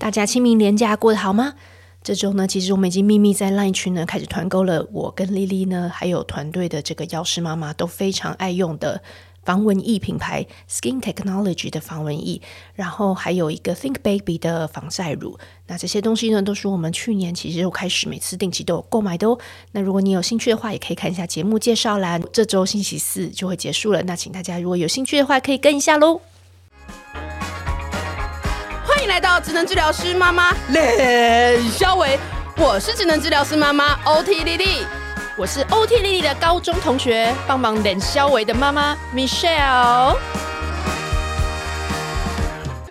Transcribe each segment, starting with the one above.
大家清明连假过得好吗？这周呢，其实我们已经秘密在 LINE 群呢开始团购了。我跟丽丽呢，还有团队的这个药师妈妈都非常爱用的防蚊液品牌 Skin Technology 的防蚊液，然后还有一个 Think Baby 的防晒乳。那这些东西呢，都是我们去年其实就开始每次定期都有购买的哦。那如果你有兴趣的话，也可以看一下节目介绍栏。这周星期四就会结束了，那请大家如果有兴趣的话，可以跟一下喽。来到职能治疗师妈妈冷肖维，我是职能治疗师妈妈 OT 丽丽，我是 OT 丽丽的高中同学，帮忙冷肖维的妈妈 Michelle。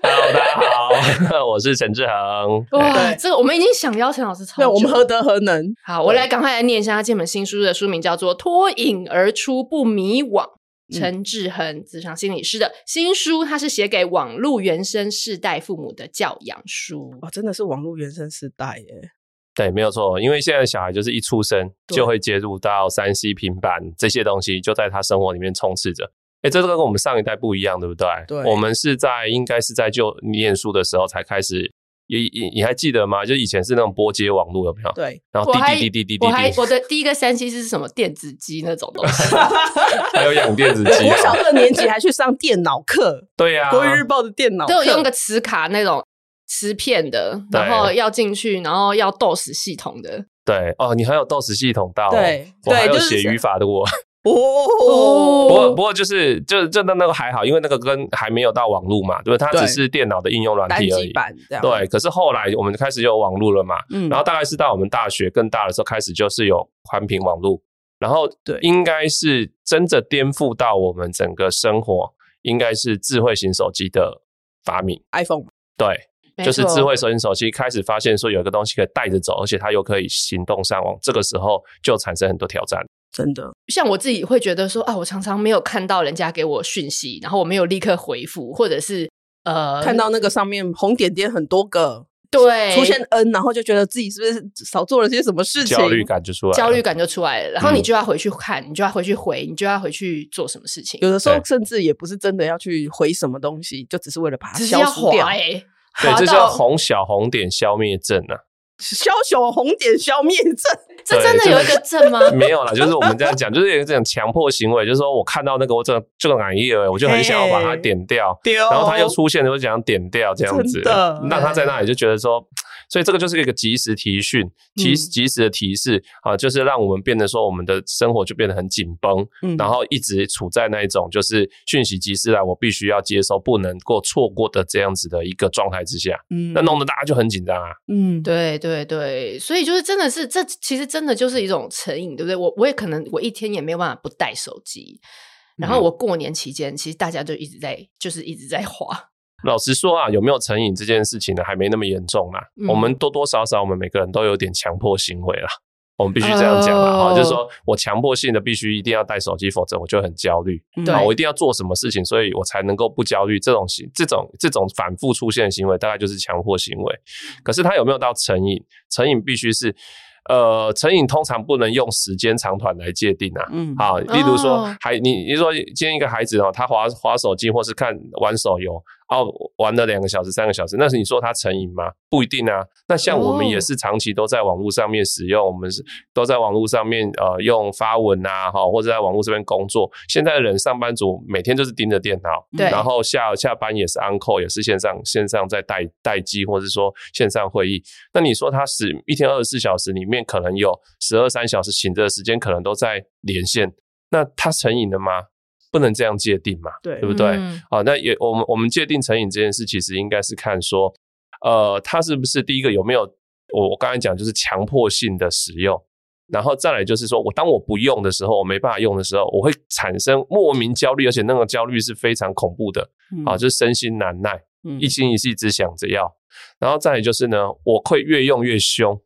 Hello，大家好，我是陈志恒。哇，这个我们已经想邀陈老师超久，对，我们何德何能？好，我来赶快来念一下他这本新书的书名，叫做《脱颖而出不迷惘》。陈志恒，职场心理师的新书，他是写给网络原生世代父母的教养书。哇，真的是网络原生世代耶！对，没有错，因为现在小孩就是一出生就会接入到三 C 平板这些东西，就在他生活里面充斥着。哎，这个跟我们上一代不一样，对不对？对，我们是在应该是在就念书的时候才开始。你你你还记得吗？就以前是那种拨接网络，有没有？对，然后滴滴滴滴滴滴，我还我的第一个三 C 是什么电子机那种东西，还有养电子 机。我小二年级还去上电脑课，对呀，国语日报的电脑课，都有用个磁卡那种磁片的，然后要进去，然后要 DOS 系统的。对哦，你还有 DOS 系统到，对，我还有写语法的我。哦，不过不过就是就就那那个还好，因为那个跟还没有到网络嘛，对不对？它只是电脑的应用软体而已。对，可是后来我们开始有网络了嘛，嗯，然后大概是到我们大学更大的时候开始就是有宽频网络，然后对，应该是真的颠覆到我们整个生活，应该是智慧型手机的发明，iPhone。对，就是智慧手型手机开始发现说有一个东西可以带着走，而且它又可以行动上网，这个时候就产生很多挑战。真的，像我自己会觉得说啊，我常常没有看到人家给我讯息，然后我没有立刻回复，或者是呃，看到那个上面红点点很多个，对，出现 N，然后就觉得自己是不是少做了些什么事情，焦虑感就出来了，焦虑感就出来了，然后你就要回去看，嗯、你就要回去回，你就要回去做什么事情。有的时候甚至也不是真的要去回什么东西，就只是为了把它消除掉。欸、对，这叫红小红点消灭症啊。消小红点消灭症，这真的有一个症吗？没有啦，就是我们这样讲，就是有一种强迫行为，就是说我看到那个我这这个网页，我就很想要把它点掉，然后它又出现了，我就想点掉这样子，让他在那里就觉得说。所以这个就是一个及时提讯，提及时的提示、嗯、啊，就是让我们变得说我们的生活就变得很紧绷，嗯、然后一直处在那一种就是讯息及时来，我必须要接收，不能够错过的这样子的一个状态之下，嗯，那弄得大家就很紧张啊，嗯，对对对对，所以就是真的是这其实真的就是一种成瘾，对不对？我我也可能我一天也没有办法不带手机，然后我过年期间其实大家就一直在就是一直在滑。老实说啊，有没有成瘾这件事情呢？还没那么严重啦。嗯、我们多多少少，我们每个人都有点强迫行为啦。我们必须这样讲了，哈、哦，就是说我强迫性的必须一定要带手机，否则我就很焦虑。对，我一定要做什么事情，所以我才能够不焦虑。这种行，这种这种反复出现的行为，大概就是强迫行为。可是它有没有到成瘾？成瘾必须是。呃，成瘾通常不能用时间长短来界定啊。嗯，好，例如说，还、哦、你你说今天一个孩子哦，他滑滑手机或是看玩手游，哦，玩了两个小时、三个小时，那是你说他成瘾吗？不一定啊。那像我们也是长期都在网络上面使用，哦、我们是都在网络上面呃用发文啊，哈，或者在网络这边工作。现在的人上班族每天就是盯着电脑，对，然后下下班也是 on call，也是线上线上在待待机，或者说线上会议。那你说他是一天二十四小时里面？可能有十二三小时醒着的时间，可能都在连线。那他成瘾了吗？不能这样界定嘛，对，对不对？嗯、好，那也我们我们界定成瘾这件事，其实应该是看说，呃，他是不是第一个有没有我我刚才讲就是强迫性的使用，然后再来就是说我当我不用的时候，我没办法用的时候，我会产生莫名焦虑，而且那个焦虑是非常恐怖的，嗯、啊，就是身心难耐，嗯、一心一意只想着要，然后再来就是呢，我会越用越凶。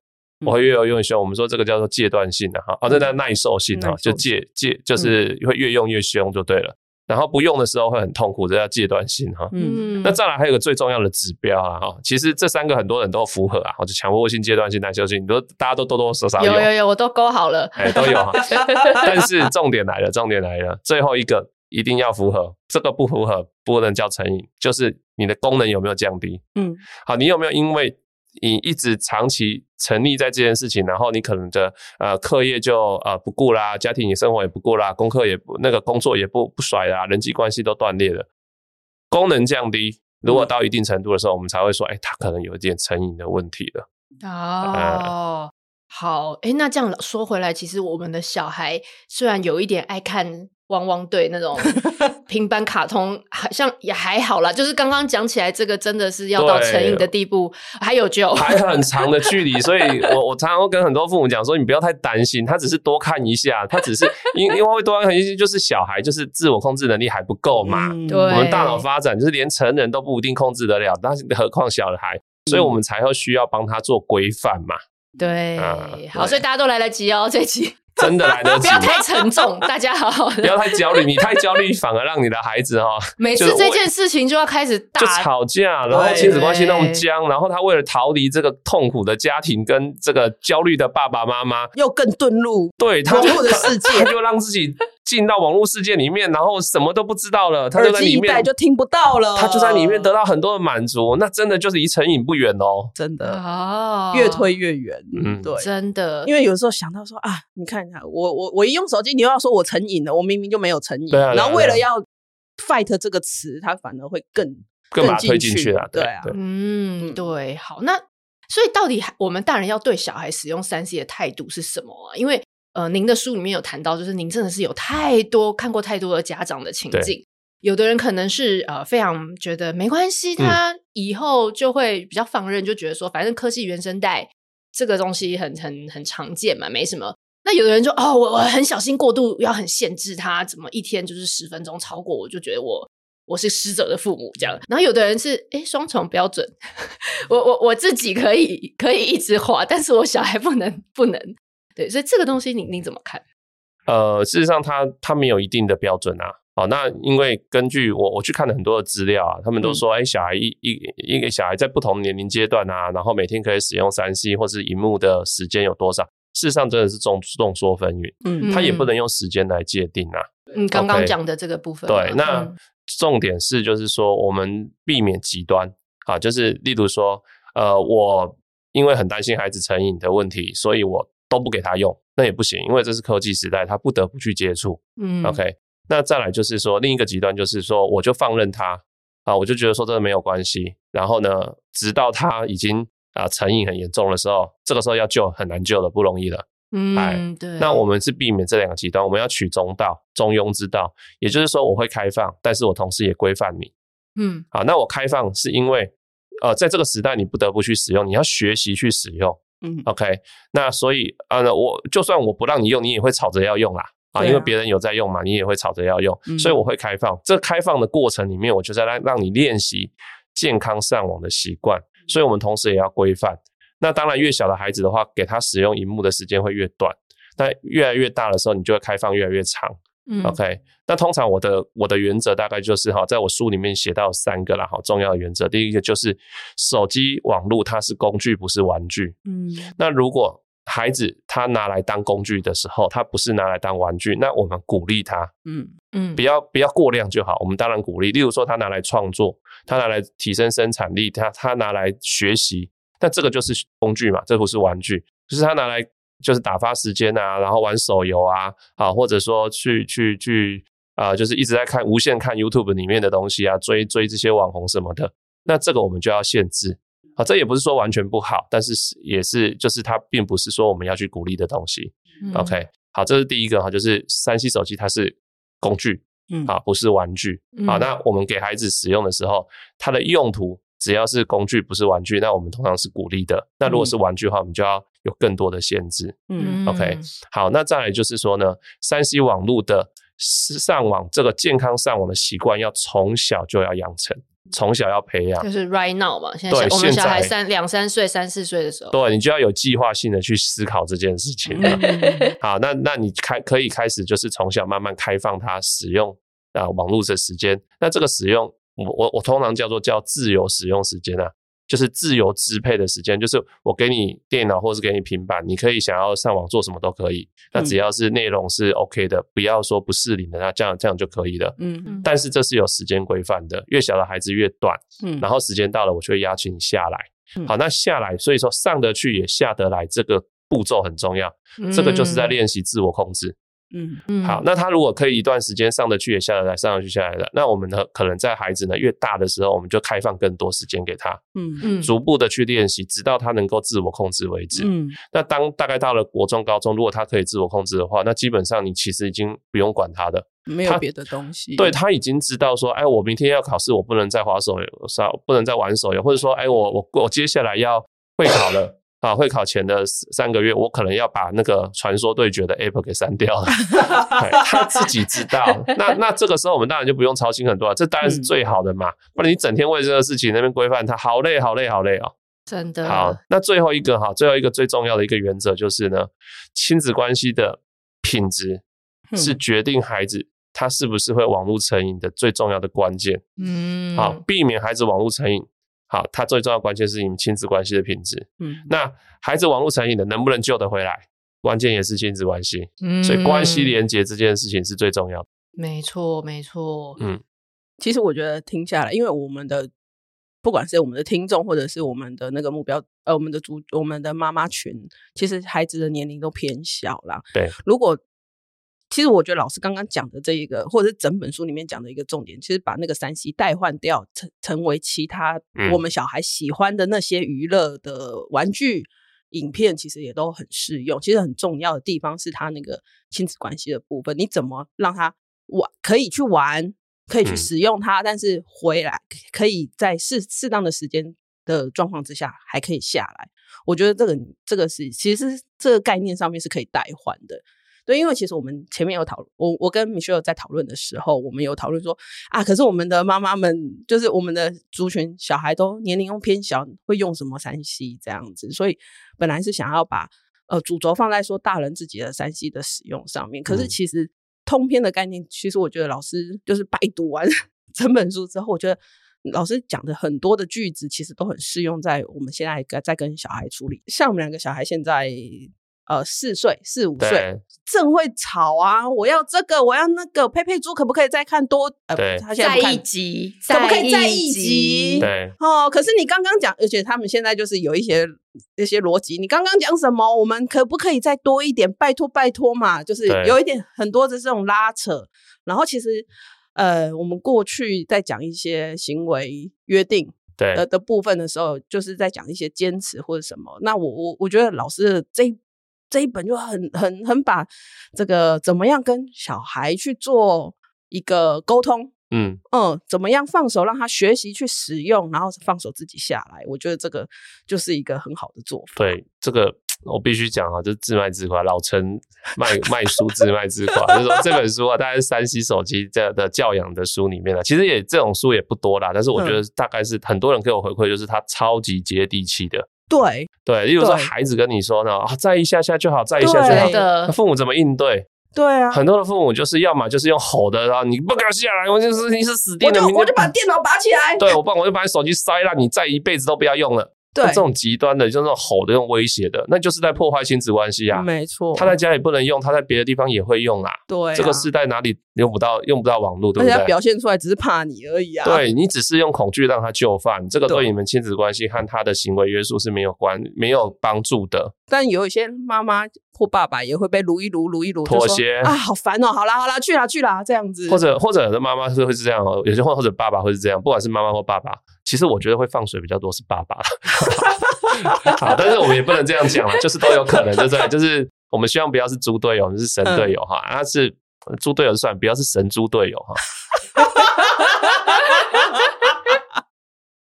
我会越用越凶，我们说这个叫做戒断性的哈，哦，这叫耐受性哈，就戒戒就是会越用越凶就对了。然后不用的时候会很痛苦，这叫戒断性哈。嗯，那再来还有个最重要的指标啊哈，其实这三个很多人都符合啊，就强迫性、戒断性、耐受性，你都大家都多多少少有有有有，我都勾好了，哎，都有哈。但是重点来了，重点来了，最后一个一定要符合，这个不符合不能叫成瘾，就是你的功能有没有降低？嗯，好，你有没有因为你一直长期沉溺在这件事情，然后你可能的呃课业就呃不顾啦，家庭生活也不顾啦，功课也不那个工作也不不甩啦，人际关系都断裂了，功能降低，如果到一定程度的时候，嗯、我们才会说，哎、欸，他可能有一点成瘾的问题了。哦。呃好，哎，那这样说回来，其实我们的小孩虽然有一点爱看汪汪队那种 平板卡通，好像也还好啦。就是刚刚讲起来，这个真的是要到成瘾的地步，还有救还很长的距离。所以我我常常会跟很多父母讲说，你不要太担心，他只是多看一下，他只是因因为会多看一些，就是小孩就是自我控制能力还不够嘛。嗯、对，我们大脑发展就是连成人都不一定控制得了，但是何况小孩，所以我们才会需要帮他做规范嘛。对，好，所以大家都来得及哦，这期真的来得及，不要太沉重，大家好。好的，不要太焦虑，你太焦虑反而让你的孩子哈，每次这件事情就要开始大就吵架，然后亲子关系那么僵，然后他为了逃离这个痛苦的家庭跟这个焦虑的爸爸妈妈，又更遁入对他的世界，他就让自己。进到网络世界里面，然后什么都不知道了，他就在里面就听不到了，他就在里面得到很多的满足，那真的就是离成瘾不远哦，真的。哦，越推越远，嗯，对，真的，因为有时候想到说啊，你看，我我我一用手机，你又要说我成瘾了，我明明就没有成瘾，对啊，然后为了要 fight 这个词，他反而会更更把推进去了，对啊，嗯，对，好，那所以到底我们大人要对小孩使用三 C 的态度是什么啊？因为呃，您的书里面有谈到，就是您真的是有太多看过太多的家长的情境，有的人可能是呃非常觉得没关系，他以后就会比较放任，就觉得说反正科技原生代这个东西很很很常见嘛，没什么。那有的人就哦，我我很小心过度，要很限制他，怎么一天就是十分钟超过，我就觉得我我是失责的父母这样。然后有的人是哎双重标准，我我我自己可以可以一直滑，但是我小孩不能不能。对，所以这个东西你你怎么看？呃，事实上它，它它没有一定的标准啊。哦，那因为根据我我去看了很多的资料啊，他们都说，哎、嗯，小孩一一一个小孩在不同年龄阶段啊，然后每天可以使用三 C 或是荧幕的时间有多少？事实上，真的是众众说纷纭。嗯，他也不能用时间来界定啊。嗯，刚刚讲的这个部分。对，那重点是就是说，我们避免极端啊，就是例如说，呃，我因为很担心孩子成瘾的问题，所以我。都不给他用，那也不行，因为这是科技时代，他不得不去接触。嗯，OK。那再来就是说，另一个极端就是说，我就放任他啊，我就觉得说这个没有关系。然后呢，直到他已经啊成瘾很严重的时候，这个时候要救很难救的，不容易的。嗯，哎，对。那我们是避免这两个极端，我们要取中道、中庸之道。也就是说，我会开放，但是我同时也规范你。嗯，好，那我开放是因为呃，在这个时代你不得不去使用，你要学习去使用。嗯，OK，那所以啊，我就算我不让你用，你也会吵着要用啦，啊，啊因为别人有在用嘛，你也会吵着要用，嗯、所以我会开放。这开放的过程里面，我就在让让你练习健康上网的习惯，所以我们同时也要规范。那当然，越小的孩子的话，给他使用荧幕的时间会越短，但越来越大的时候，你就会开放越来越长。嗯，OK，那通常我的我的原则大概就是哈，在我书里面写到三个啦，好，重要的原则。第一个就是手机网络它是工具，不是玩具。嗯，那如果孩子他拿来当工具的时候，他不是拿来当玩具，那我们鼓励他，嗯嗯，不要不要过量就好。我们当然鼓励，例如说他拿来创作，他拿来提升生产力，他他拿来学习，但这个就是工具嘛，这不是玩具，就是他拿来。就是打发时间啊，然后玩手游啊，啊，或者说去去去啊、呃，就是一直在看无限看 YouTube 里面的东西啊，追追这些网红什么的，那这个我们就要限制啊。这也不是说完全不好，但是也是就是它并不是说我们要去鼓励的东西。嗯、OK，好，这是第一个哈，就是三 C 手机它是工具，嗯，啊，不是玩具，嗯、好，那我们给孩子使用的时候，它的用途只要是工具不是玩具，那我们通常是鼓励的。那如果是玩具的话，我们就要。有更多的限制，嗯，OK，好，那再来就是说呢三 C 网络的上网这个健康上网的习惯，要从小就要养成，从小要培养，就是 right now 嘛，现在我们小孩三两三岁、三四岁的时候，对，你就要有计划性的去思考这件事情了。好，那那你开可以开始就是从小慢慢开放他使用啊网络的时间，那这个使用，我我我通常叫做叫自由使用时间啊。就是自由支配的时间，就是我给你电脑或是给你平板，你可以想要上网做什么都可以。那只要是内容是 OK 的，不要说不适龄的，那这样这样就可以了。嗯嗯。但是这是有时间规范的，越小的孩子越短。嗯。然后时间到了，我就会邀请你下来。好，那下来，所以说上得去也下得来，这个步骤很重要。这个就是在练习自我控制。嗯嗯，好，那他如果可以一段时间上得去也下得来，上得去下来的，那我们呢可能在孩子呢越大的时候，我们就开放更多时间给他，嗯嗯，逐步的去练习，直到他能够自我控制为止。嗯，那当大概到了国中、高中，如果他可以自我控制的话，那基本上你其实已经不用管他的，没有别的东西。对，他已经知道说，哎，我明天要考试，我不能再滑手游，少不能再玩手游，或者说，哎，我我我接下来要会考了。啊，会考前的三个月，我可能要把那个传说对决的 app 给删掉了。他自己知道，那那这个时候我们当然就不用操心很多了，这当然是最好的嘛。不然你整天为这个事情那边规范他，好累，好累，好累哦。真的。好，那最后一个哈，最后一个最重要的一个原则就是呢，亲子关系的品质是决定孩子他是不是会网络成瘾的最重要的关键。嗯，好，避免孩子网络成瘾。好，它最重要的关键是你们亲子关系的品质。嗯，那孩子网络成瘾的能不能救得回来？关键也是亲子关系。嗯，所以关系连接这件事情是最重要的。没错，没错。嗯，其实我觉得听下来，因为我们的不管是我们的听众，或者是我们的那个目标，呃，我们的主，我们的妈妈群，其实孩子的年龄都偏小啦。对，如果。其实我觉得老师刚刚讲的这一个，或者是整本书里面讲的一个重点，其实把那个三 C 代换掉，成成为其他我们小孩喜欢的那些娱乐的玩具、影片，其实也都很适用。其实很重要的地方是他那个亲子关系的部分，你怎么让他玩，可以去玩，可以去使用它，但是回来可以在适适当的时间的状况之下，还可以下来。我觉得这个这个是其实这个概念上面是可以代换的。对，因为其实我们前面有讨论，我我跟 Michelle 在讨论的时候，我们有讨论说啊，可是我们的妈妈们，就是我们的族群小孩都年龄又偏小，会用什么三 C 这样子，所以本来是想要把呃主轴放在说大人自己的三 C 的使用上面，可是其实通篇的概念，其实我觉得老师就是拜读完 整本书之后，我觉得老师讲的很多的句子，其实都很适用在我们现在在跟小孩处理，像我们两个小孩现在。呃，四岁、四五岁，正会吵啊！我要这个，我要那个。佩佩猪可不可以再看多？呃，对，他现在不看再一集，可不可以再一集？对，哦。可是你刚刚讲，而且他们现在就是有一些一些逻辑。你刚刚讲什么？我们可不可以再多一点？拜托，拜托嘛！就是有一点很多的这种拉扯。然后其实，呃，我们过去在讲一些行为约定对的的部分的时候，就是在讲一些坚持或者什么。那我我我觉得老师的这。这一本就很很很把这个怎么样跟小孩去做一个沟通，嗯嗯，怎么样放手让他学习去使用，然后放手自己下来，我觉得这个就是一个很好的做法。对，这个我必须讲啊，就是自卖自夸，老陈卖卖书自卖自夸，就是说这本书啊，大概是山西手机这的教养的书里面的，其实也这种书也不多啦，但是我觉得大概是很多人给我回馈，就是它超级接地气的。对对，例如说孩子跟你说呢，啊，再一下下就好，再一下就好。那父母怎么应对？对啊，很多的父母就是要么就是用吼的，然后你不敢下来，我就是你是死定了，我就我就把电脑拔起来。对，我不然我就把你手机塞烂，你再一辈子都不要用了。对，这种极端的，就是那种吼的、用威胁的，那就是在破坏亲子关系啊。没错，他在家里不能用，他在别的地方也会用啊。对啊，这个时代哪里用不到，用不到网络，对不对？而且他表现出来只是怕你而已啊。对，你只是用恐惧让他就范，这个对你们亲子关系和他的行为约束是没有关、没有帮助的。但有一些妈妈或爸爸也会被撸一撸、撸一撸，妥协啊，好烦哦！好啦好啦，去啦去啦，这样子。或者或者有的妈妈是会是这样哦，有些或或者爸爸会是这样，不管是妈妈或爸爸，其实我觉得会放水比较多是爸爸。好，但是我们也不能这样讲了，就是都有可能，对不对？就是我们希望不要是猪队友，是神队友哈。那、嗯、是猪队友算，不要是神猪队友哈。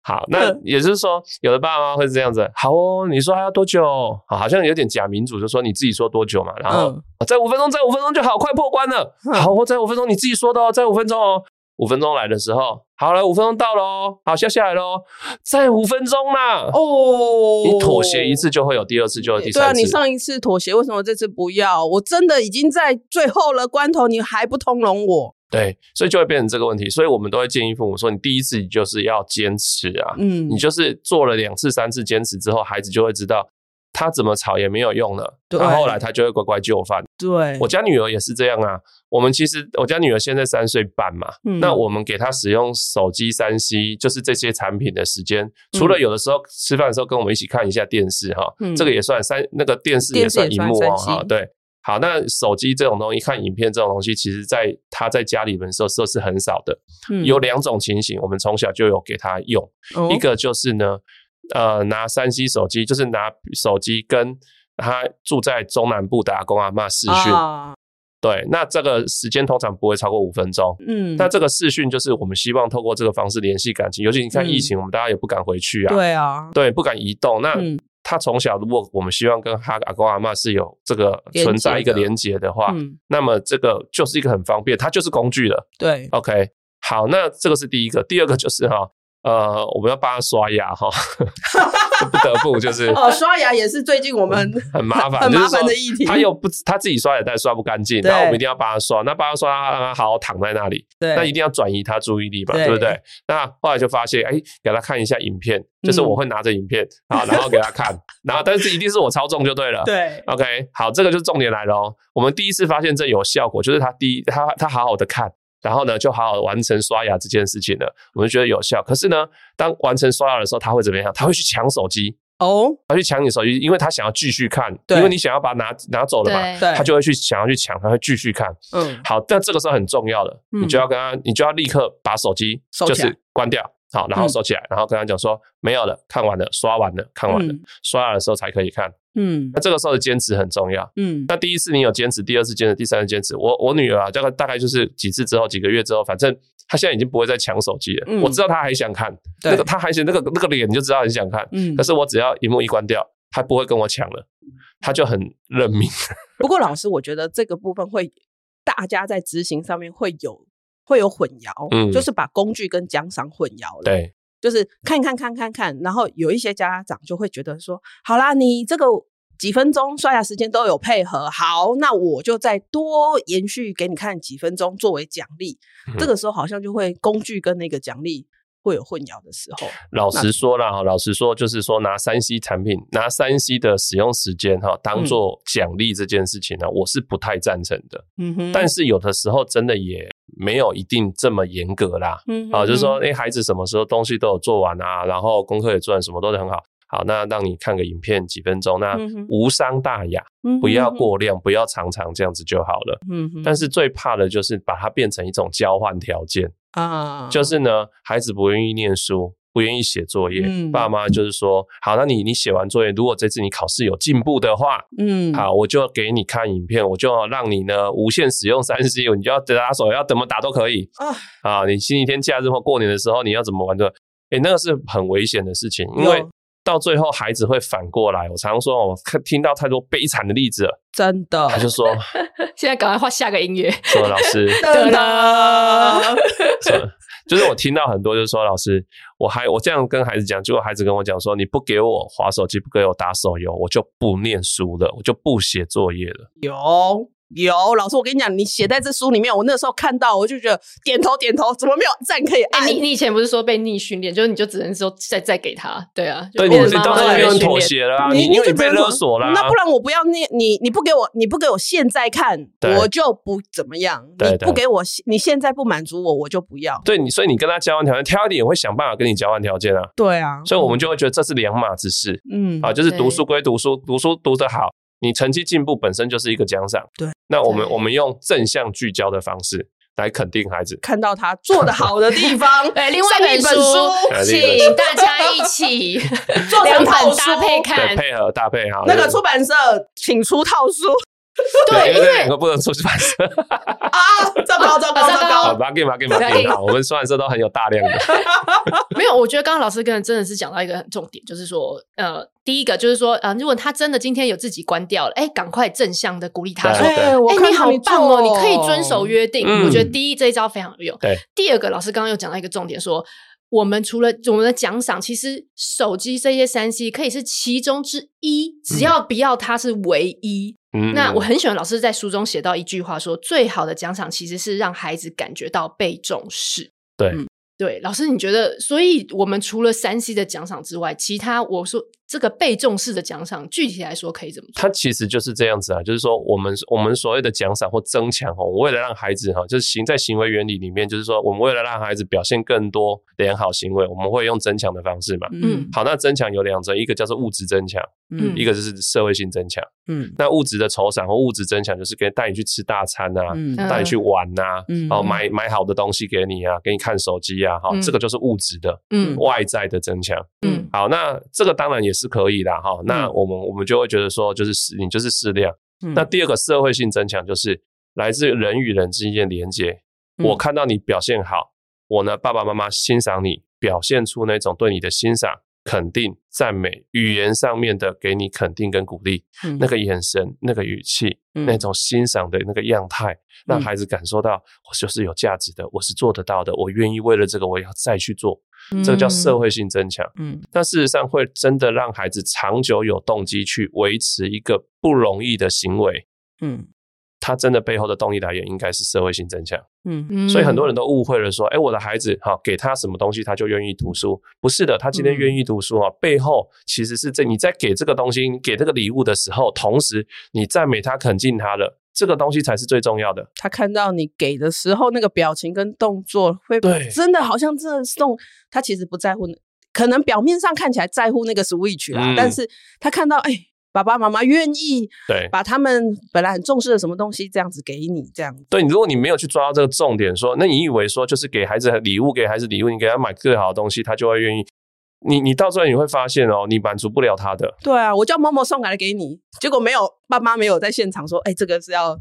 好，那也就是说，有的爸爸妈妈会是这样子。好哦，你说还要多久？好，好像有点假民主，就说你自己说多久嘛。然后、嗯、再五分钟，再五分钟就好，快破关了。好，我再五分钟，你自己说的哦，再五分钟哦。五分钟来的时候，好了，五分钟到了哦，好，下下来喽，再五分钟啦。哦，你妥协一次就会有第二次，就有第三次。对啊，你上一次妥协，为什么这次不要？我真的已经在最后了关头，你还不通融我？对，所以就会变成这个问题。所以我们都会建议父母说，你第一次你就是要坚持啊，嗯，你就是做了两次、三次坚持之后，孩子就会知道。他怎么吵也没有用了，对，然后后来他就会乖乖就范。对，我家女儿也是这样啊。我们其实我家女儿现在三岁半嘛，嗯，那我们给她使用手机三 C，就是这些产品的时间，除了有的时候吃饭的时候跟我们一起看一下电视哈，嗯，这个也算三，那个电视也算荧幕哦哈。对，好，那手机这种东西看影片这种东西，其实在她在家里面的时候时候是很少的。嗯，有两种情形，我们从小就有给她用，一个就是呢。呃，拿三 C 手机，就是拿手机跟他住在中南部的阿公阿嬷视讯，啊、对，那这个时间通常不会超过五分钟。嗯，那这个视讯就是我们希望透过这个方式联系感情，尤其你看疫情，我们大家也不敢回去啊，对啊，对，不敢移动。那他从小如果我们希望跟他阿公阿嬷是有这个存在一个连接的话，嗯、那么这个就是一个很方便，它就是工具了。对，OK，好，那这个是第一个，第二个就是哈。呃，我们要帮他刷牙哈，不得不就是哦，刷牙也是最近我们很麻烦、很麻烦的议题。他又不他自己刷也但刷不干净，然后我们一定要帮他刷。那帮他刷，让他好好躺在那里。对，那一定要转移他注意力嘛，对不对？那后来就发现，哎，给他看一下影片，就是我会拿着影片啊，然后给他看，然后但是一定是我操纵就对了。对，OK，好，这个就是重点来了哦。我们第一次发现这有效果，就是他第一他他好好的看。然后呢，就好好完成刷牙这件事情了，我们觉得有效。可是呢，当完成刷牙的时候，他会怎么样？他会去抢手机哦，他去抢你手机，因为他想要继续看，对因为你想要把它拿拿走了嘛，对他就会去想要去抢，他会继续看。嗯，好，但这个时候很重要的，嗯、你就要跟他，你就要立刻把手机就是关掉，好，然后收起来，然后跟他讲说没有了，看完了，刷完了，看完了，嗯、刷牙的时候才可以看。嗯，那这个时候的坚持很重要。嗯，那第一次你有坚持，第二次坚持，第三次坚持。我我女儿啊，大概大概就是几次之后，几个月之后，反正她现在已经不会再抢手机了。嗯，我知道她还想看，对那个她还想那个那个脸，你就知道很想看。嗯，可是我只要荧幕一关掉，她不会跟我抢了，她就很认命。不过老师，我觉得这个部分会大家在执行上面会有会有混淆，嗯，就是把工具跟奖赏混淆了。对。就是看看看看看，然后有一些家长就会觉得说：“好啦，你这个几分钟刷牙时间都有配合，好，那我就再多延续给你看几分钟作为奖励。嗯”这个时候好像就会工具跟那个奖励会有混淆的时候。老实说啦，哈老实说，就是说拿三 C 产品，拿三 C 的使用时间哈当做奖励这件事情呢，嗯、我是不太赞成的。嗯哼，但是有的时候真的也。没有一定这么严格啦，嗯，啊，就是说，哎，孩子什么时候东西都有做完啊，然后功课也做完，什么都很好，好，那让你看个影片几分钟，那无伤大雅，不要过量，不要常常这样子就好了，嗯，但是最怕的就是把它变成一种交换条件啊，就是呢，孩子不愿意念书。不愿意写作业，嗯、爸妈就是说，好，那你你写完作业，如果这次你考试有进步的话，嗯，好，我就给你看影片，我就让你呢无限使用三 C，你就要打手，要怎么打都可以啊，啊，你星期天假日或过年的时候，你要怎么玩的？哎、欸，那个是很危险的事情，因为到最后孩子会反过来。我常常说，我看听到太多悲惨的例子了，真的，他就说，现在赶快画下个音乐，说老师，得了，就是我听到很多，就是说老师，我还我这样跟孩子讲，结果孩子跟我讲说，你不给我划手机，不给我打手游，我就不念书了，我就不写作业了。有。有老师，我跟你讲，你写在这书里面，我那时候看到，我就觉得点头点头，怎么没有赞可以按？你你以前不是说被逆训练，就是你就只能说再再给他，对啊，对，你你当然没有妥协了啊，你因为你被勒索了，那不然我不要念你，你不给我，你不给我现在看，我就不怎么样。你不给我，你现在不满足我，我就不要。对你，所以你跟他交换条件，挑一点也会想办法跟你交换条件啊。对啊，所以我们就会觉得这是两码子事。嗯，啊，就是读书归读书，读书读得好。你成绩进步本身就是一个奖赏，对。那我们我们用正向聚焦的方式来肯定孩子，看到他做的好的地方。对，另外一本书，请大家一起 做两本搭配看，配合搭配好。那个出版社请出套书。对，因为这两个不能出去反射啊！糟糕，糟糕，糟糕！好，马给马给马给好，我们出版社都很有大量的。没有，我觉得刚刚老师跟真的是讲到一个很重点，就是说，呃，第一个就是说，呃，如果他真的今天有自己关掉了，哎，赶快正向的鼓励他说，哎，你好棒哦，你可以遵守约定。我觉得第一这一招非常有用。对，第二个老师刚刚又讲到一个重点，说。我们除了我们的奖赏，其实手机这些三 C 可以是其中之一，只要不要它是唯一。嗯，那我很喜欢老师在书中写到一句话说，说最好的奖赏其实是让孩子感觉到被重视。对。嗯对，老师，你觉得，所以我们除了三 C 的奖赏之外，其他我说这个被重视的奖赏，具体来说可以怎么做？它其实就是这样子啊，就是说我们我们所谓的奖赏或增强哦，为了让孩子哈，就是行在行为原理里面，就是说我们为了让孩子表现更多良好行为，我们会用增强的方式嘛。嗯，好，那增强有两种，一个叫做物质增强，嗯，一个就是社会性增强，嗯，那物质的酬赏或物质增强就是给带你去吃大餐啊，嗯，带你去玩呐，嗯，然后买买好的东西给你啊，给你看手机啊，哈，这个就是。物质的，嗯，外在的增强，嗯，好，那这个当然也是可以的哈。嗯、那我们我们就会觉得说，就是适你就是适量。嗯、那第二个社会性增强就是来自人与人之间的连接。嗯、我看到你表现好，我呢爸爸妈妈欣赏你，表现出那种对你的欣赏。肯定、赞美，语言上面的给你肯定跟鼓励，嗯、那个眼神、那个语气、嗯、那种欣赏的那个样态，让孩子感受到我就是有价值的，我是做得到的，我愿意为了这个我要再去做，嗯、这个叫社会性增强。嗯，但事实上会真的让孩子长久有动机去维持一个不容易的行为。嗯。他真的背后的动力来源应该是社会性增强，嗯嗯，所以很多人都误会了说，哎，我的孩子哈，给他什么东西他就愿意读书，不是的，他今天愿意读书啊，背后其实是在你在给这个东西、给这个礼物的时候，同时你赞美他、肯定他的这个东西才是最重要的。他看到你给的时候那个表情跟动作，会对，真的好像真的送他，其实不在乎，可能表面上看起来在乎那个 Switch 啦，但是他看到哎。爸爸妈妈愿意对把他们本来很重视的什么东西这样子给你，这样子对。如果你没有去抓到这个重点，说那你以为说就是给孩子礼物，给孩子礼物，你给他买最好的东西，他就会愿意。你你到最后你会发现哦，你满足不了他的。对啊，我叫某某送来给你，结果没有爸妈没有在现场说，哎，这个是要。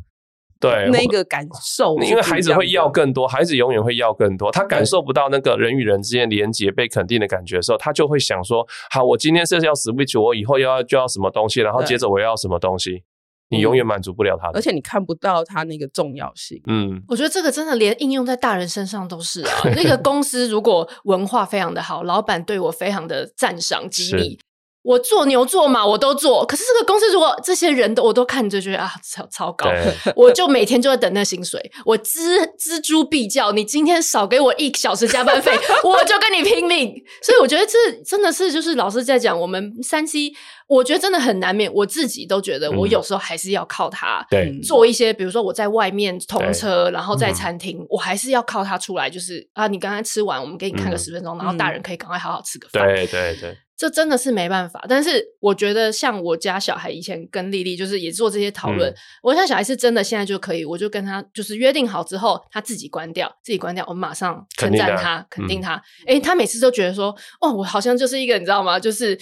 对那个感受，因为孩子会要更多，孩子永远会要更多。他感受不到那个人与人之间连接、被肯定的感觉的时候，他就会想说：好，我今天是要 Switch，我以后要就要什么东西，然后接着我要什么东西。你永远满足不了他的，而且你看不到他那个重要性。嗯，我觉得这个真的连应用在大人身上都是啊。那个公司如果文化非常的好，老板对我非常的赞赏激励。我做牛做马我都做，可是这个公司如果这些人都我都看着觉得啊超超高，我就每天就在等那薪水，我锱锱铢必较，你今天少给我一小时加班费，我就跟你拼命。所以我觉得这真的是就是老师在讲我们三 C，我觉得真的很难免，我自己都觉得我有时候还是要靠他做一些，嗯、比如说我在外面通车，然后在餐厅，嗯、我还是要靠他出来，就是啊，你刚才吃完，我们给你看个十分钟，嗯、然后大人可以赶快好好吃个饭。对对对。这真的是没办法，但是我觉得像我家小孩以前跟丽丽就是也做这些讨论，嗯、我家小孩是真的现在就可以，我就跟他就是约定好之后，他自己关掉，自己关掉，我马上称赞他，肯定他。哎、嗯，他每次都觉得说，哦，我好像就是一个你知道吗？就是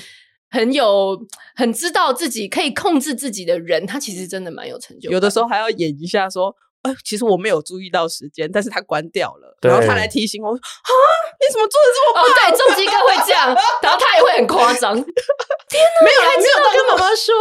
很有很知道自己可以控制自己的人，他其实真的蛮有成就。有的时候还要演一下说。哎其实我没有注意到时间，但是他关掉了，对然后他来提醒我，啊，你怎么做的这么棒？哦，对，重机哥会这样，然后他也会很夸张。天哪，没有，还没有跟妈妈说。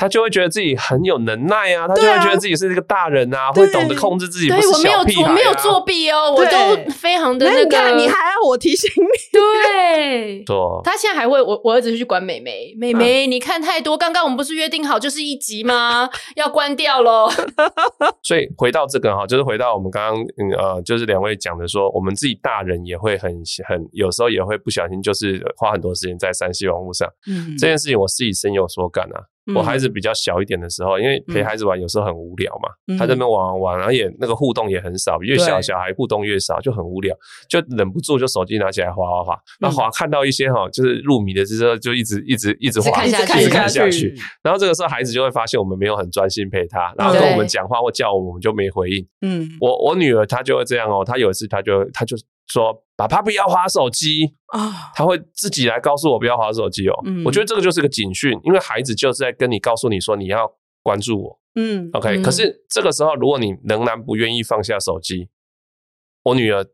他就会觉得自己很有能耐啊，他就会觉得自己是一个大人啊，会懂得控制自己，不是小屁孩啊。我没有作弊哦，我都非常的那个。你还要我提醒你？对，他现在还会，我我儿子去管妹妹，妹妹你看太多。刚刚我们不是约定好就是一集吗？要关掉喽。所以回到这个哈，就是回到我们刚刚呃，就是两位讲的说，我们自己大人也会很很有时候也会不小心，就是花很多时间在三 C 网络上。嗯，这件事情我自己深有所感啊。我孩子比较小一点的时候，因为陪孩子玩有时候很无聊嘛，嗯、他在那边玩玩玩，然后也那个互动也很少，越小小孩互动越少，就很无聊，就忍不住就手机拿起来滑滑滑，那滑看到一些哈，就是入迷的之后，就一直一直一直滑，一直看下去，然后这个时候孩子就会发现我们没有很专心陪他，然后跟我们讲话或叫我们，我们就没回应。嗯，我我女儿她就会这样哦，她有一次她就她就。说爸爸不要划手机。啊，他会自己来告诉我不要划手机哦。嗯，我觉得这个就是个警讯，因为孩子就是在跟你告诉你说你要关注我。嗯，OK，嗯，可是这个时候如果你仍然不愿意放下手机，我女儿，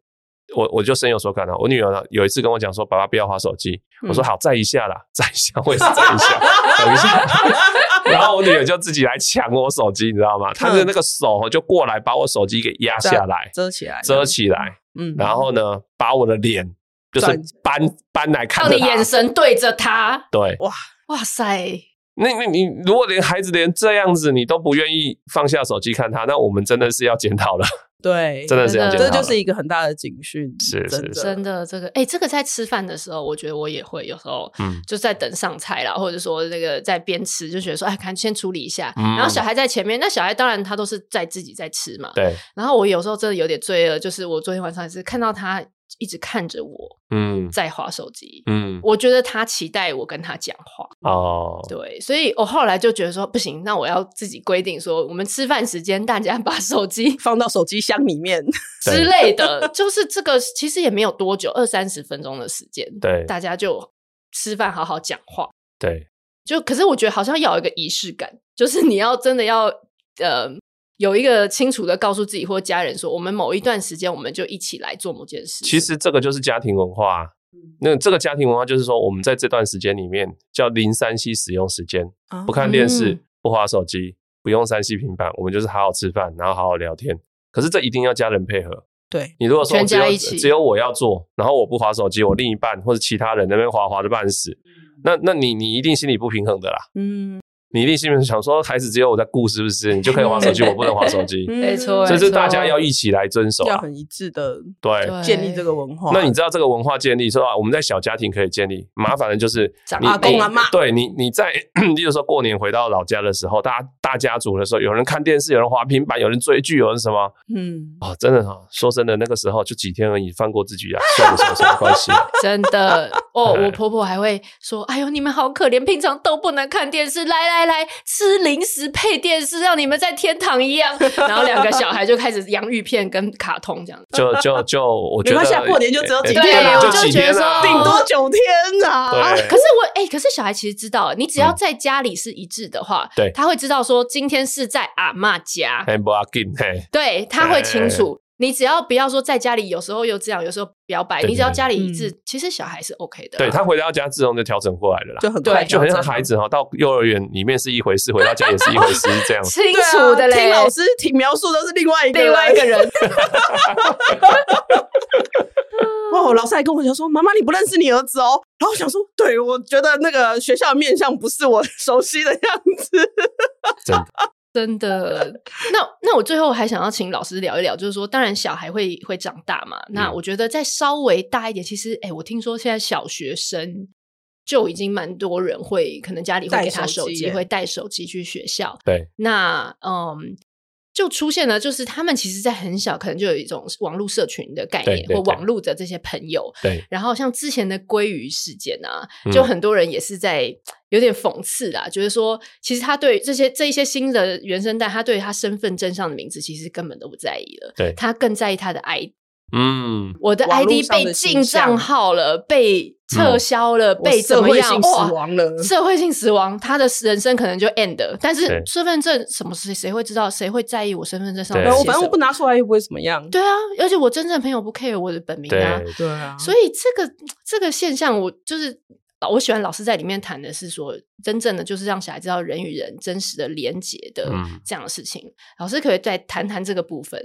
我我就深有所感了。我女儿呢有一次跟我讲说爸爸不要划手机，我说好，再一下啦，再一下，我也是再一下，等一下，然后我女儿就自己来抢我手机，你知道吗？她的那个手就过来把我手机给压下来，遮起来，遮起来。嗯，然后呢，把我的脸就是搬搬来看，让你眼神对着他。对，哇哇塞！那那你如果连孩子连这样子你都不愿意放下手机看他，那我们真的是要检讨了。对，真的是要检讨，这就是一个很大的警讯。是是真的，这个哎、欸，这个在吃饭的时候，我觉得我也会有时候，嗯，就在等上菜啦，或者说那个在边吃，就觉得说，哎，看先处理一下。嗯、然后小孩在前面，那小孩当然他都是在自己在吃嘛。对。然后我有时候真的有点罪恶，就是我昨天晚上也是看到他。一直看着我，嗯，在划手机，嗯，我觉得他期待我跟他讲话，哦，对，所以我后来就觉得说不行，那我要自己规定说，我们吃饭时间大家把手机 放到手机箱里面 之类的，就是这个其实也没有多久，二三十分钟的时间，对，大家就吃饭好好讲话，对，就可是我觉得好像要有一个仪式感，就是你要真的要呃。有一个清楚的告诉自己或家人说，我们某一段时间我们就一起来做某件事。其实这个就是家庭文化。那这个家庭文化就是说，我们在这段时间里面叫零三 C 使用时间，不看电视，嗯、不滑手机，不用三 C 平板，我们就是好好吃饭，然后好好聊天。可是这一定要家人配合。对，你如果说只有，只有我要做，然后我不滑手机，我另一半或者其他人那边滑滑的半死，那那你你一定心里不平衡的啦。嗯。你一定心里想说，孩子只有我在顾，是不是？你就可以玩手机，我不能滑手机。没错，这是大家要一起来遵守，要很一致的对建立这个文化。那你知道这个文化建立说啊，我们在小家庭可以建立，麻烦的就是阿公阿妈。对你，你在，例如说过年回到老家的时候，大家大家族的时候，有人看电视，有人滑平板，有人追剧，有人什么？嗯，哦，真的哈，说真的，那个时候就几天而已，放过自己啊，算不算了，什么关系？真的哦，我婆婆还会说，哎呦，你们好可怜，平常都不能看电视，来来来来吃。零食配电视，让你们在天堂一样。然后两个小孩就开始洋芋片跟卡通这样。就就就，我觉得下过年就只有几天，我就觉得说顶多九天啊。可是我哎，可是小孩其实知道，你只要在家里是一致的话，对，他会知道说今天是在阿嬷家，对，他会清楚。你只要不要说在家里，有时候又这样，有时候表白。你只要家里一致，其实小孩是 OK 的。对，他回到家自动就调整过来了啦，就很快，就很像孩子哈，到幼儿园里面是一回事，回到家也是一回事，是这样。清楚的嘞，听老师听描述都是另外一个另外一个人。哦，老师还跟我讲说：“妈妈，你不认识你儿子哦。”然后我想说：“对，我觉得那个学校的面相不是我熟悉的样子。”真的。真的，那那我最后还想要请老师聊一聊，就是说，当然小孩会会长大嘛。嗯、那我觉得再稍微大一点，其实，哎、欸，我听说现在小学生就已经蛮多人会，可能家里会给他手机，会带手机去学校。对，那嗯。就出现了，就是他们其实，在很小可能就有一种网络社群的概念，或网络的这些朋友。对。然后像之前的鲑鱼事件啊，就很多人也是在有点讽刺啦，觉得说，其实他对这些这一些新的原生代，他对他身份证上的名字其实根本都不在意了。对。他更在意他的 ID。嗯。我的 ID 被禁账号了，被。撤销了，被怎么样？社会性死亡了，社会性死亡，他的人生可能就 end。但是身份证什么事，谁会知道？谁会在意我身份证上面？我反正我不拿出来又不会怎么样。对啊，而且我真正朋友不 care 我的本名啊。对啊，所以这个这个现象，我就是我喜欢老师在里面谈的是说，真正的就是让小孩知道人与人真实的连结的这样的事情。老师可以再谈谈这个部分。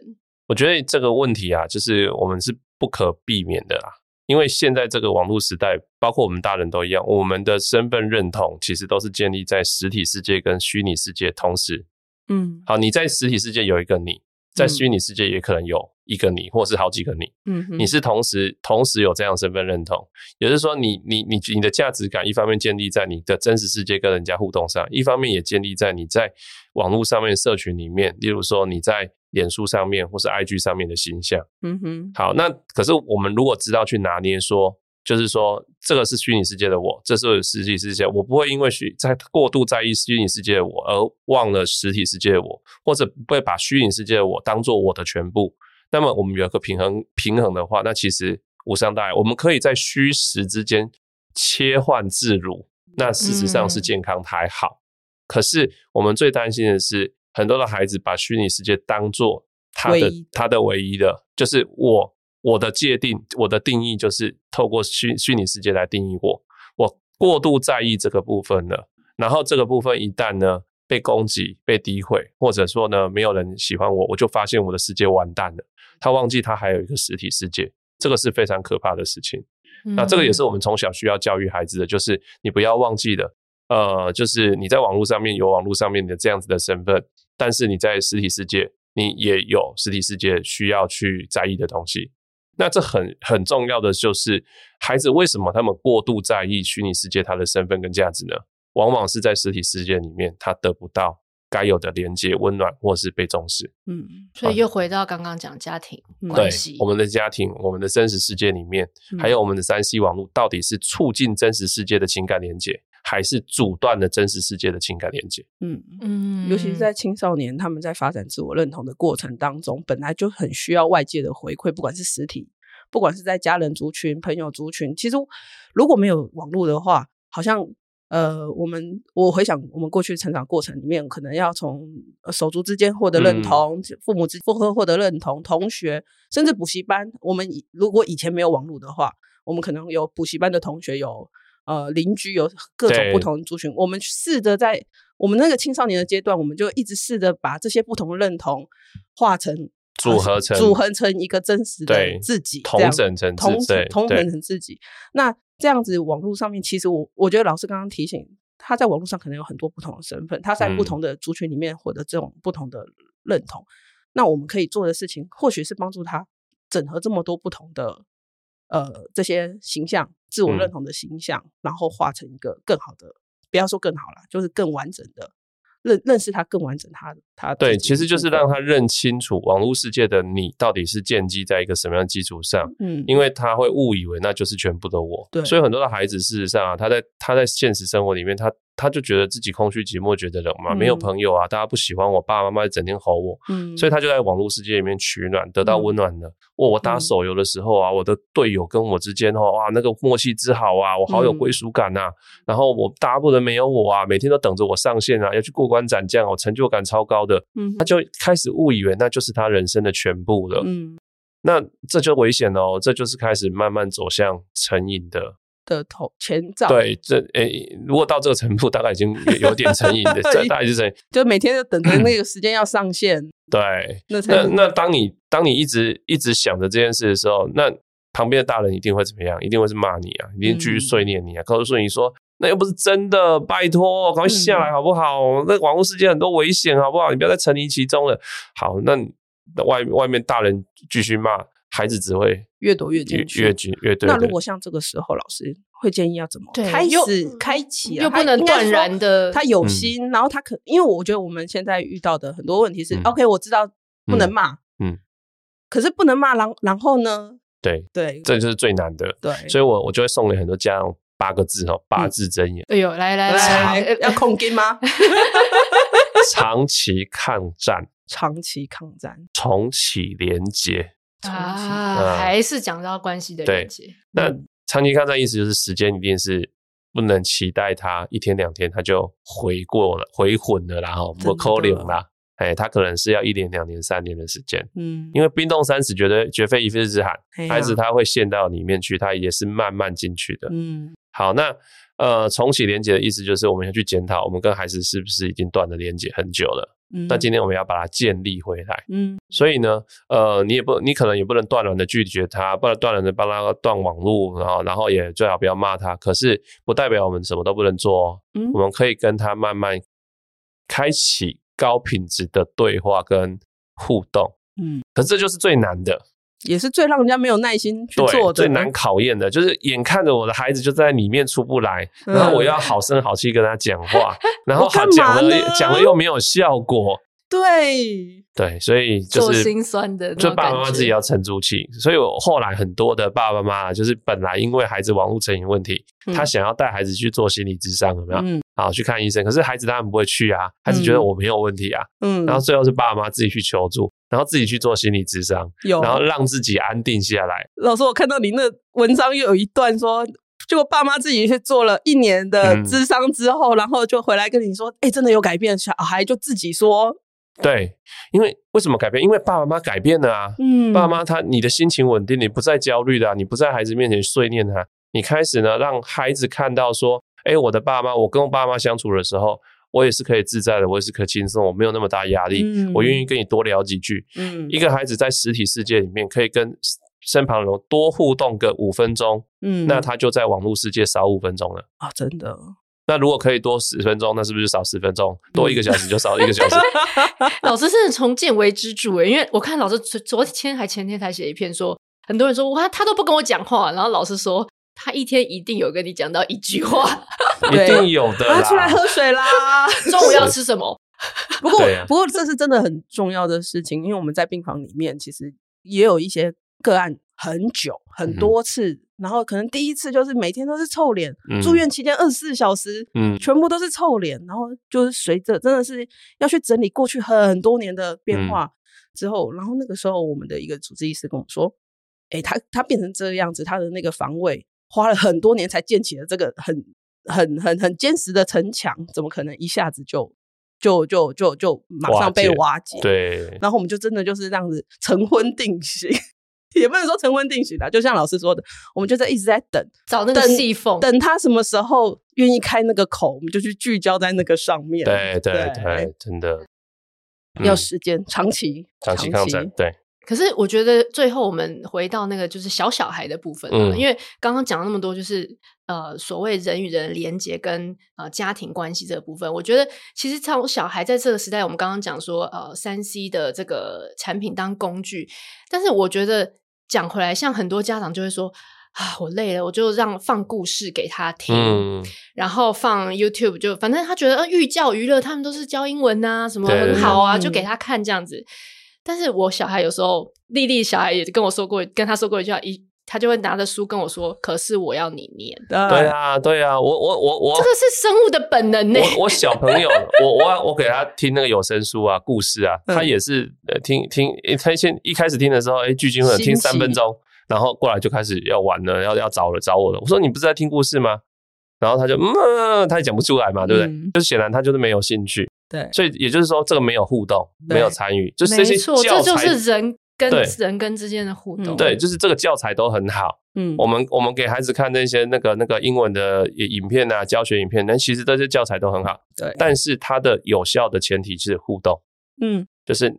我觉得这个问题啊，就是我们是不可避免的啦。因为现在这个网络时代，包括我们大人都一样，我们的身份认同其实都是建立在实体世界跟虚拟世界同时。嗯，好，你在实体世界有一个你，在虚拟世界也可能有一个你，或是好几个你。嗯，你是同时同时有这样身份认同，也就是说你，你你你你的价值感一方面建立在你的真实世界跟人家互动上，一方面也建立在你在网络上面社群里面，例如说你在。脸书上面或是 IG 上面的形象，嗯哼，好，那可是我们如果知道去拿捏说，就是说这个是虚拟世界的我，这是实体世界，我不会因为虚在过度在意虚拟世界的我而忘了实体世界的我，或者不会把虚拟世界的我当做我的全部。那么我们有一个平衡平衡的话，那其实无伤大雅。我们可以在虚实之间切换自如，那事实上是健康还好。嗯、可是我们最担心的是。很多的孩子把虚拟世界当做他的他的唯一的，就是我我的界定，我的定义就是透过虚虚拟世界来定义我。我过度在意这个部分了，然后这个部分一旦呢被攻击、被诋毁，或者说呢没有人喜欢我，我就发现我的世界完蛋了。他忘记他还有一个实体世界，这个是非常可怕的事情。嗯、那这个也是我们从小需要教育孩子的，就是你不要忘记了，呃，就是你在网络上面有网络上面的这样子的身份，但是你在实体世界，你也有实体世界需要去在意的东西。那这很很重要的就是，孩子为什么他们过度在意虚拟世界他的身份跟价值呢？往往是在实体世界里面，他得不到该有的连接、温暖或是被重视。嗯，所以又回到刚刚讲家庭关系，对，我们的家庭、我们的真实世界里面，嗯、还有我们的三 C 网络，到底是促进真实世界的情感连接，还是阻断了真实世界的情感连接？嗯嗯，尤其是在青少年他们在发展自我认同的过程当中，本来就很需要外界的回馈，不管是实体，不管是在家人族群、朋友族群，其实如果没有网络的话，好像。呃，我们我回想我们过去成长过程里面，可能要从手足之间获得认同，嗯、父母之间获获得认同，同学甚至补习班。我们如果以前没有网络的话，我们可能有补习班的同学，有呃邻居，有各种不同的族群。我们试着在我们那个青少年的阶段，我们就一直试着把这些不同的认同化成组合成组合成一个真实的自己，同整成同同整成自己。那这样子，网络上面其实我我觉得老师刚刚提醒，他在网络上可能有很多不同的身份，他在不同的族群里面获得这种不同的认同。嗯、那我们可以做的事情，或许是帮助他整合这么多不同的呃这些形象、自我认同的形象，嗯、然后化成一个更好的，不要说更好了，就是更完整的。认认识他更完整他，他他对，其实就是让他认清楚网络世界的你到底是建基在一个什么样的基础上，嗯，因为他会误以为那就是全部的我，对，所以很多的孩子事实上啊，他在他在现实生活里面他。他就觉得自己空虚寂寞，觉得冷嘛，没有朋友啊，大家不喜欢我，爸爸妈妈整天吼我，嗯，所以他就在网络世界里面取暖，得到温暖的。我、嗯、我打手游的时候啊，我的队友跟我之间哦，哇，那个默契之好啊，我好有归属感呐、然后我大家不能没有我啊，每天都等着我上线啊，要去过关斩将，我成就感超高的。嗯，他就开始误以为那就是他人生的全部了。嗯，那这就危险哦，这就是开始慢慢走向成瘾的。的头前兆，对，这诶、欸，如果到这个程度，大概已经有点成瘾的，这大概就是就每天就等着那个 时间要上线。对，那那那当你当你一直一直想着这件事的时候，那旁边的大人一定会怎么样？一定会是骂你啊，一定继续碎念你啊，告诉你说那又不是真的，拜托，赶快下来好不好？嗯、那网络世界很多危险，好不好？你不要再沉溺其中了。好，那外外面大人继续骂。孩子只会越躲越进去，越进越对。那如果像这个时候，老师会建议要怎么开始开启、啊？又不能断然的，他有心，嗯、然后他可，因为我觉得我们现在遇到的很多问题是、嗯、，OK，我知道不能骂，嗯，可是不能骂，然然后呢？对对，这就是最难的。对，所以我我就会送给很多家长八个字哦，八字真言。哎呦，来来来，要控金吗？长期抗战，长期抗战，重启连接。啊，还是讲到关系的连接。那长期抗战意思就是时间一定是不能期待他一天两天他就回过了回魂了，然后不扣零啦。哎，他可能是要一年、两年、三年的时间。嗯，因为冰冻三尺，绝对绝非一日之寒。孩子他会陷到里面去，他也是慢慢进去的。嗯，好，那呃，重启连接的意思就是我们要去检讨，我们跟孩子是不是已经断了连接很久了。那今天我们要把它建立回来，嗯，所以呢，呃，你也不，你可能也不能断然的拒绝他，不能断然的帮他断网络，然后，然后也最好不要骂他。可是，不代表我们什么都不能做，嗯，我们可以跟他慢慢开启高品质的对话跟互动，嗯，可是这就是最难的。也是最让人家没有耐心去做的，最难考验的，就是眼看着我的孩子就在里面出不来，嗯、然后我要好声好气跟他讲话，然后他讲了讲了又没有效果。对对，所以就是心酸的，就爸爸妈妈自己要沉住气。所以我后来很多的爸爸妈妈，就是本来因为孩子网络成瘾问题，嗯、他想要带孩子去做心理咨商，有没有？嗯，好去看医生。可是孩子当然不会去啊，孩子觉得我没有问题啊。嗯，然后最后是爸爸妈妈自己去求助，然后自己去做心理咨商，有，然后让自己安定下来。老师，我看到你那文章又有一段说，结果爸妈自己去做了一年的咨商之后，嗯、然后就回来跟你说，哎、欸，真的有改变。小孩就自己说。对，因为为什么改变？因为爸爸妈妈改变了啊。嗯，爸妈他，你的心情稳定，你不再焦虑的啊，你不在孩子面前碎念他，你开始呢，让孩子看到说，哎，我的爸妈，我跟我爸妈相处的时候，我也是可以自在的，我也是可以轻松，我没有那么大压力，嗯，我愿意跟你多聊几句。嗯，一个孩子在实体世界里面可以跟身旁人多互动个五分钟，嗯，那他就在网络世界少五分钟了啊，真的。那如果可以多十分钟，那是不是就少十分钟？多一个小时就少一个小时。老师真的从见微知著诶，因为我看老师昨昨天还前天才写一篇说，很多人说哇，他都不跟我讲话，然后老师说他一天一定有跟你讲到一句话，一定有的。他出来喝水啦，中午要吃什么？不过不过这是真的很重要的事情，因为我们在病房里面其实也有一些个案很久很多次。嗯然后可能第一次就是每天都是臭脸，嗯、住院期间二十四小时，嗯，全部都是臭脸。然后就是随着真的是要去整理过去很多年的变化之后，嗯、然后那个时候我们的一个主治医师跟我说：“哎，他他变成这个样子，他的那个防卫花了很多年才建起了这个很很很很坚实的城墙，怎么可能一下子就就就就就马上被瓦解？”对。然后我们就真的就是这样子成婚定型。也不能说成婚定型啦，就像老师说的，我们就在一直在等，找那个细缝，等他什么时候愿意开那个口，我们就去聚焦在那个上面。对对对，对真的要时间，长期长期抗战，对。可是我觉得最后我们回到那个就是小小孩的部分，嗯，因为刚刚讲了那么多，就是呃所谓人与人连接跟呃家庭关系这个部分，我觉得其实从小孩在这个时代，我们刚刚讲说呃三 C 的这个产品当工具，但是我觉得。讲回来，像很多家长就会说啊，我累了，我就让放故事给他听，嗯、然后放 YouTube，就反正他觉得呃寓教于乐，他们都是教英文啊，什么很好啊，就给他看这样子。但是我小孩有时候，丽丽小孩也跟我说过，跟他说过一句话，一他就会拿着书跟我说：“可是我要你念。”对啊，对啊，我我我我，这个是生物的本能呢。我我小朋友，我我我给他听那个有声书啊，故事啊，他也是呃听听，他先一开始听的时候，哎，聚精会神听三分钟，然后过来就开始要玩了，要要找了找我了。我说你不是在听故事吗？然后他就嗯，他也讲不出来嘛，对不对？就显然他就是没有兴趣。对，所以也就是说，这个没有互动，没有参与，就是这些教材，这就是人。跟人跟之间的互动，对，就是这个教材都很好。嗯，我们我们给孩子看那些那个那个英文的影片啊，教学影片，那其实这些教材都很好。对，但是它的有效的前提是互动。嗯，就是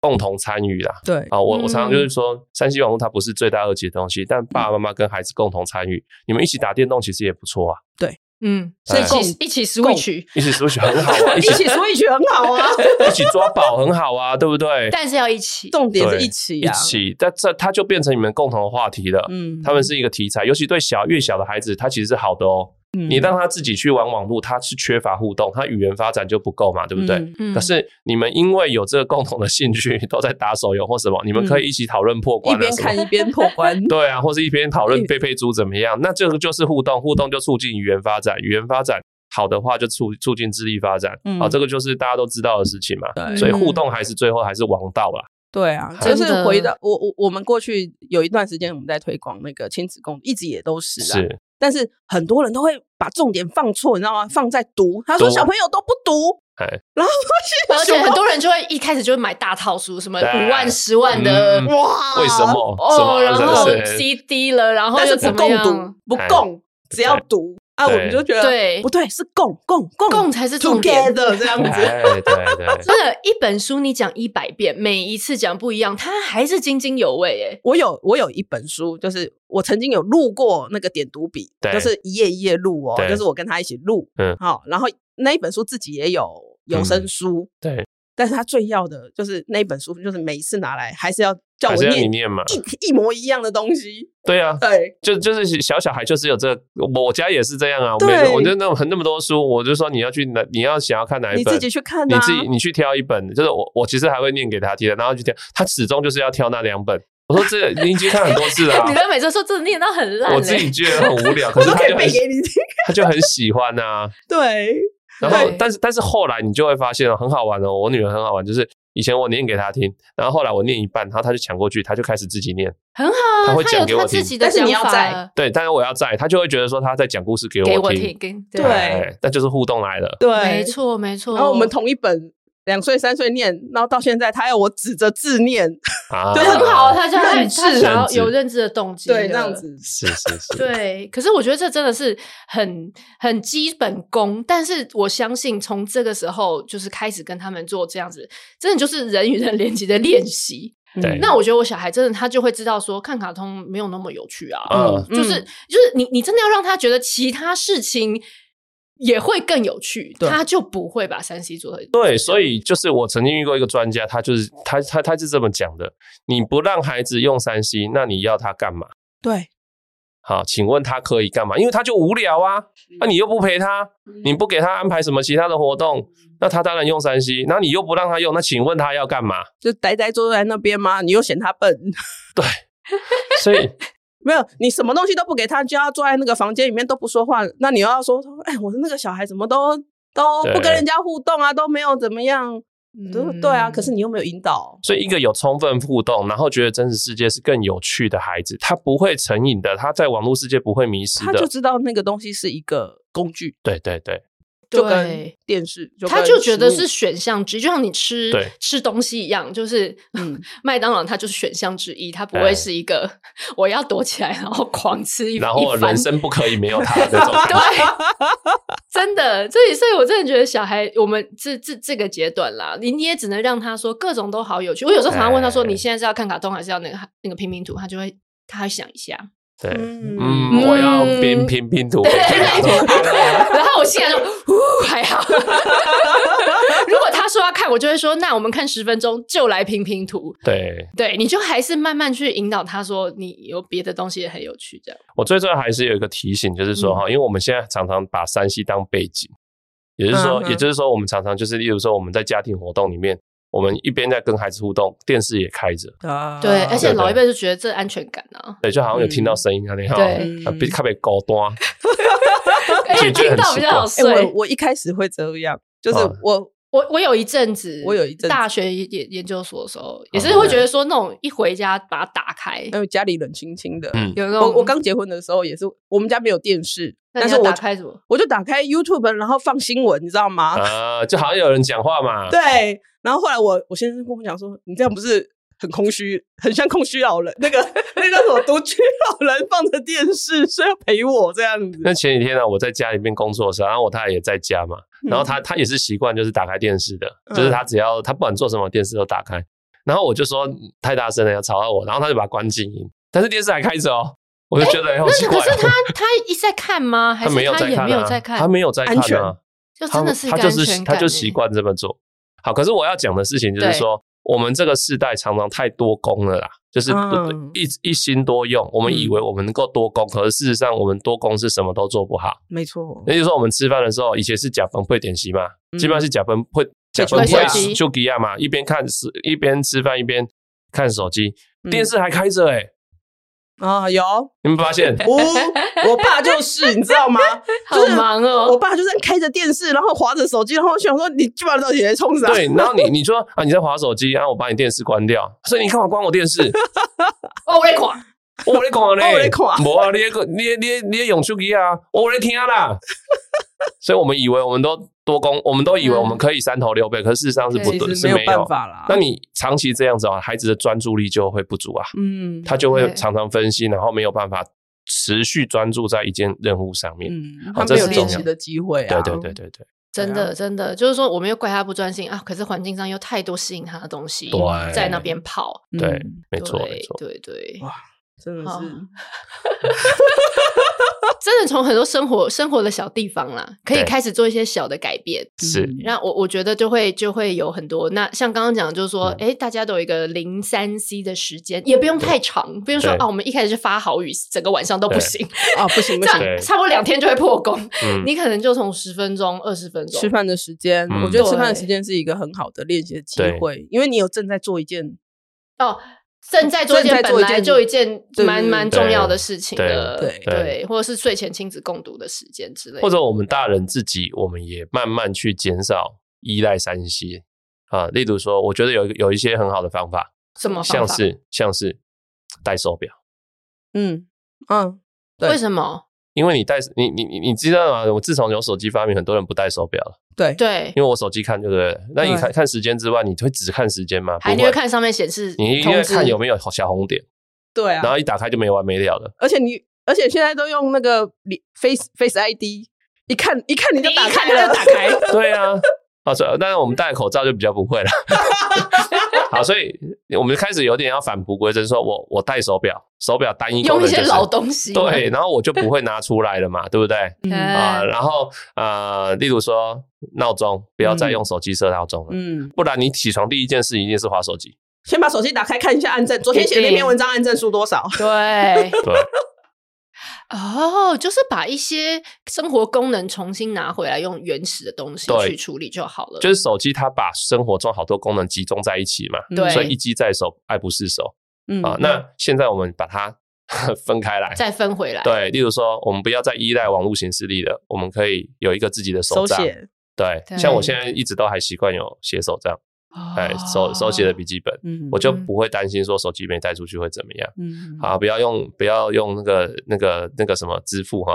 共同参与啦。对啊，我我常常就是说，山西网络它不是罪大恶极的东西，但爸爸妈妈跟孩子共同参与，你们一起打电动其实也不错啊。对。嗯，所以一起一起 switch，一起 switch 很好啊，一起 switch 很好啊，一起抓宝很好啊，对不对？但是要一起，重点是一起，一起，但这它就变成你们共同的话题了。嗯，他们是一个题材，尤其对小越小的孩子，他其实是好的哦。你让他自己去玩网络，他是缺乏互动，他语言发展就不够嘛，对不对？嗯。可是你们因为有这个共同的兴趣，都在打手游或什么，你们可以一起讨论破关，一边看一边破关。对啊，或是一边讨论 佩佩猪怎么样？那这个就是互动，互动就促进语言发展，语言发展好的话就促促进智力发展。啊，这个就是大家都知道的事情嘛。对。所以互动还是最后还是王道啦。对啊，就是回到我我我们过去有一段时间我们在推广那个亲子共，一直也都是啊。是。但是很多人都会把重点放错，你知道吗？放在读，他说小朋友都不读，然后而且很多人就会一开始就会买大套书，什么五万、十万的，哇，为什么？哦，然后 CD 了，然后又不共读？不共，只要读。啊，我们就觉得对不对？是共共共共才是重点的这样子。对对对，真的，一本书你讲一百遍，每一次讲不一样，它还是津津有味。哎，我有我有一本书，就是我曾经有录过那个点读笔，就是一页一页录哦，就是我跟他一起录。嗯，好，然后那一本书自己也有有声书。对。但是他最要的就是那本书，就是每一次拿来还是要叫我念，你念嘛，一一模一样的东西。对啊，对，就就是小小孩就是有这个，我家也是这样啊。对，我就那种很那么多书，我就说你要去哪，你要想要看哪一本，你自己去看，你自己你去挑一本，就是我我其实还会念给他听，然后去挑，他始终就是要挑那两本。我说这你已经看很多次了，你都每次说这念到很烂，我自己觉得很无聊，可是他就很他就很喜欢呐。对，然后但是但是后来你就会发现很好玩哦，我女儿很好玩，就是。以前我念给她听，然后后来我念一半，然后她就抢过去，她就开始自己念，很好，她会讲给我听。但是你要在，对，但是我要在，她就会觉得说她在讲故事给我听，对，那就是互动来了，对，没错没错。然后我们同一本。两岁三岁念，然后到现在他要我指着字念，就很好。他就很他想要有认知的动机，对，这样子。是是是。对，可是我觉得这真的是很很基本功，但是我相信从这个时候就是开始跟他们做这样子，真的就是人与人连接的练习。对，那我觉得我小孩真的他就会知道说看卡通没有那么有趣啊，嗯，就是就是你你真的要让他觉得其他事情也会更有趣，他就不会把三 C 做的对，所以就是我曾经遇过一个专家，他就是他他他是这么讲的：你不让孩子用三 C，那你要他干嘛？对。好，请问他可以干嘛？因为他就无聊啊，那、啊、你又不陪他，你不给他安排什么其他的活动，那他当然用三 C。那你又不让他用，那请问他要干嘛？就呆呆坐在那边吗？你又嫌他笨？对，所以没有，你什么东西都不给他，就要坐在那个房间里面都不说话。那你又要说，哎，我的那个小孩怎么都都不跟人家互动啊，都没有怎么样。对对啊，可是你又没有引导，所以一个有充分互动，然后觉得真实世界是更有趣的孩子，他不会成瘾的，他在网络世界不会迷失的，他就知道那个东西是一个工具。对对对。就跟电视，就他就觉得是选项之一，就像你吃吃东西一样，就是嗯，麦当劳它就是选项之一，它不会是一个、欸、我要躲起来然后狂吃一，然后人生不可以没有它的那种。对，真的，所以所以我真的觉得小孩，我们这这这个阶段啦，你你也只能让他说各种都好有趣。我有时候常常问他说，你现在是要看卡通还是要那个那个拼拼图？他就会他会想一下。对，嗯，我要拼拼拼图，我现在就，呜，还好。如果他说要看，我就会说，那我们看十分钟，就来拼拼图。对，对，你就还是慢慢去引导他说，你有别的东西也很有趣，这样。我最重要还是有一个提醒，就是说哈，因为我们现在常常把山西当背景，也就是说，也就是说，我们常常就是，例如说，我们在家庭活动里面。我们一边在跟孩子互动，电视也开着。对，而且老一辈就觉得这安全感啊。对，就好像有听到声音啊，你好，比特别高端。听到比较好睡。我我一开始会这样，就是我我我有一阵子，我有一阵大学研研究所的时候，也是会觉得说那种一回家把它打开，因为家里冷清清的。有一个我我刚结婚的时候也是，我们家没有电视，但是我打开什么？我就打开 YouTube，然后放新闻，你知道吗？啊，就好像有人讲话嘛。对。然后后来我我先生跟我讲说，你这样不是很空虚，很像空虚老人。那个那个什么独居老人放着电视，说要陪我这样子。那前几天呢，我在家里面工作的时候，然后我太太也在家嘛，然后她她也是习惯就是打开电视的，嗯、就是她只要她不管做什么，电视都打开。然后我就说太大声了，要吵到我，然后她就把它关静音，但是电视还开着哦，我就觉得好奇怪。可是他他一直在看吗？还是他也没有在看？他没有在看啊，就真的是他就是他就习惯这么做。好，可是我要讲的事情就是说，我们这个世代常常太多功了啦，就是一一心多用。我们以为我们能够多功，可是事实上我们多功是什么都做不好。没错，也就是说，我们吃饭的时候，以前是甲分配点心嘛，基本上是假分配假分会就给啊嘛，一边看吃一边吃饭一边看手机，电视还开着诶啊，有你们发现？我我爸就是，你知道吗？好忙哦。我爸就在开着电视，然后划着手机，然后我想说，你基本上到底在冲啥？对，然后你你说啊，你在划手机，然后我把你电视关掉，所以你干嘛关我电视？哦，我在看，我在看嘞，我在看，无啊，你你你你用手机啊，我在听啦。所以我们以为我们都多工，我们都以为我们可以三头六臂，可是事实上是不对，是没有办法啦。那你长期这样子啊，孩子的专注力就会不足啊，嗯，他就会常常分析，然后没有办法持续专注在一件任务上面，嗯，他没有练习的机会啊，对对对对对，真的真的就是说，我们又怪他不专心啊，可是环境上又太多吸引他的东西，在那边跑，对，没错没错，对对，哇，真的是。真的从很多生活生活的小地方啦，可以开始做一些小的改变。是，那我我觉得就会就会有很多。那像刚刚讲，就是说，哎，大家都有一个零三 C 的时间，也不用太长，不用说啊，我们一开始是发好语，整个晚上都不行。啊，不行不行，差不多两天就会破功。你可能就从十分钟、二十分钟。吃饭的时间，我觉得吃饭的时间是一个很好的练习的机会，因为你有正在做一件哦。正在做一件本来就一件蛮蛮重要的事情的，对对，或者是睡前亲子共读的时间之类的，或者我们大人自己，我们也慢慢去减少依赖三 C 啊。例如说，我觉得有有一些很好的方法，什么像是像是戴手表，嗯嗯，为什么？因为你戴你你你你知道吗？我自从有手机发明，很多人不戴手表了。对对，因为我手机看，对不对？那你看看时间之外，你会只看时间吗？还你会看上面显示，你一定会看有没有小红点。对啊，然后一打开就没完没了了。而且你，而且现在都用那个 Face Face ID，一看一看你就打开了，打开。对啊，啊，但是我们戴口罩就比较不会了。好，所以我们开始有点要返璞归真，说我我戴手表，手表单一用一些老东西，对，然后我就不会拿出来了嘛，对不对？嗯、啊，然后呃，例如说闹钟，不要再用手机设闹钟了，嗯，不然你起床第一件事一定是划手机，先把手机打开看一下按赞，昨天写那篇文章按赞数多少？对 对。哦，就是把一些生活功能重新拿回来，用原始的东西去处理就好了。就是手机，它把生活中好多功能集中在一起嘛，对，所以一机在手，爱不释手。嗯啊，那现在我们把它 分开来，再分回来。对，例如说，我们不要再依赖网络形式力了，我们可以有一个自己的手账。对，对，像我现在一直都还习惯有写手账。哎，手手写的笔记本，嗯，我就不会担心说手机没带出去会怎么样，嗯，好，不要用不要用那个那个那个什么支付哈，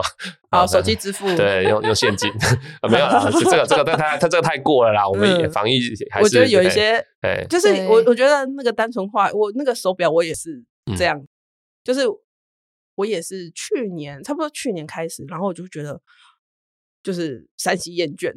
好，手机支付，对，用用现金，没有啦，这个这个但它它这个太过了啦，我们也防疫还是，我觉得有一些，哎，就。是我我觉得那个单纯化，我那个手表我也是这样，就是我也是去年差不多去年开始，然后我就觉得就是山西厌倦。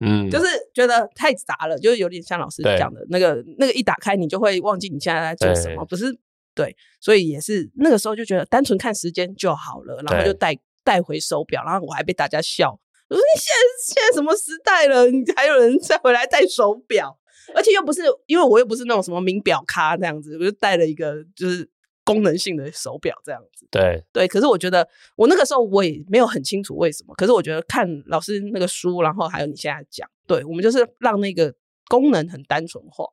嗯，就是觉得太杂了，就是有点像老师讲的那个，那个一打开你就会忘记你现在在做什么，不是？对，所以也是那个时候就觉得单纯看时间就好了，然后就带带回手表，然后我还被大家笑，我说你现在现在什么时代了，你还有人再回来带手表，而且又不是因为我又不是那种什么名表咖这样子，我就带了一个就是。功能性的手表这样子，对。对，可是我觉得我那个时候我也没有很清楚为什么，可是我觉得看老师那个书，然后还有你现在讲，对我们就是让那个功能很单纯化，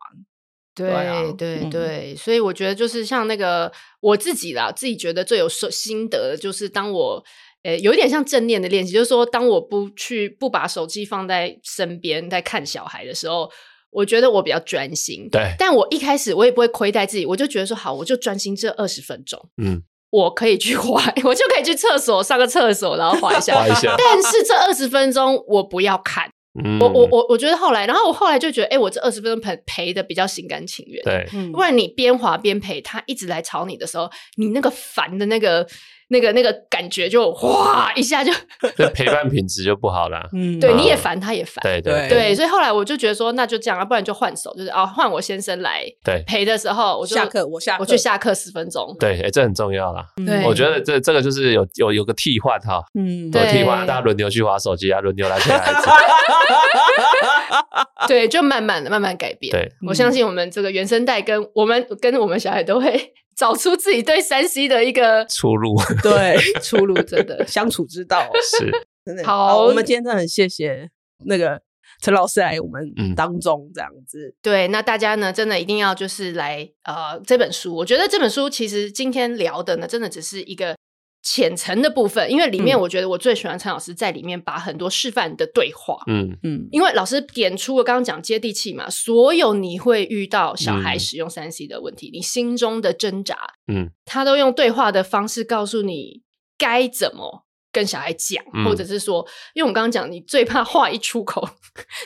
对对、啊、对，对嗯、所以我觉得就是像那个我自己啦，自己觉得最有心得的就是当我呃有一点像正念的练习，就是说当我不去不把手机放在身边在看小孩的时候。我觉得我比较专心，对，但我一开始我也不会亏待自己，我就觉得说好，我就专心这二十分钟，嗯，我可以去滑，我就可以去厕所上个厕所，然后滑一下，滑一下。但是这二十分钟我不要看，嗯，我我我我觉得后来，然后我后来就觉得，哎，我这二十分钟陪陪的比较心甘情愿，对，不然你边滑边陪他一直来吵你的时候，你那个烦的那个。那个那个感觉就哗一下就，这陪伴品质就不好了。嗯，对，你也烦，他也烦。对对对，所以后来我就觉得说，那就这样啊，不然就换手，就是啊，换我先生来陪的时候，我就下课，我下我去下课十分钟。对，哎，这很重要啦。对，我觉得这这个就是有有有个替换哈。嗯，对，替换，大家轮流去划手机啊，轮流来陪孩子。对，就慢慢的慢慢改变。对，我相信我们这个原生代跟我们跟我们小孩都会。找出自己对山西的一个出路，对出路，真的相处之道 是真的好，好。我们今天真的很谢谢那个陈老师来我们当中这样子。嗯、对，那大家呢，真的一定要就是来呃这本书。我觉得这本书其实今天聊的呢，真的只是一个。浅层的部分，因为里面我觉得我最喜欢陈老师在里面把很多示范的对话，嗯。嗯，因为老师点出了刚刚讲接地气嘛，所有你会遇到小孩使用三 C 的问题，嗯、你心中的挣扎，嗯，他都用对话的方式告诉你该怎么。跟小孩讲，或者是说，嗯、因为我刚刚讲，你最怕话一出口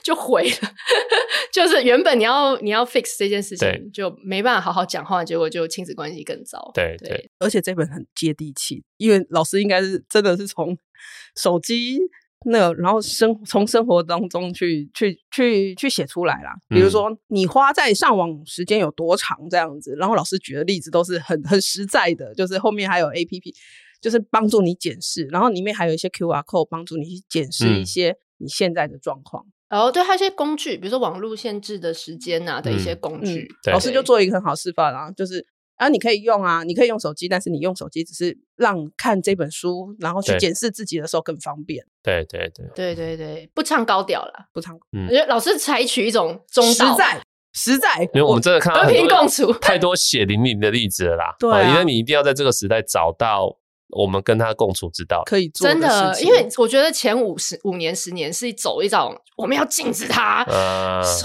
就毁了，就是原本你要你要 fix 这件事情，就没办法好好讲话，结果就亲子关系更糟。对对，而且这本很接地气，因为老师应该是真的是从手机那个，然后生从生活当中去去去去写出来啦。比如说，你花在上网时间有多长这样子，然后老师举的例子都是很很实在的，就是后面还有 APP。就是帮助你检视，然后里面还有一些 QR code 帮助你去检视一些你现在的状况。然后、嗯哦、对，还有一些工具，比如说网络限制的时间啊的一些工具。嗯、老师就做一个很好示范啊，就是啊，你可以用啊，你可以用手机，但是你用手机只是让看这本书，然后去检视自己的时候更方便。对对对对对对，不唱高调了，不唱。嗯、我觉得老师采取一种中道，实在实在，因为我们真的看到和平共处太多血淋淋的例子了啦。对、啊，因为你一定要在这个时代找到。我们跟他共处之道，可以做的真的，因为我觉得前五十五年、十年是走一种我们要禁止他，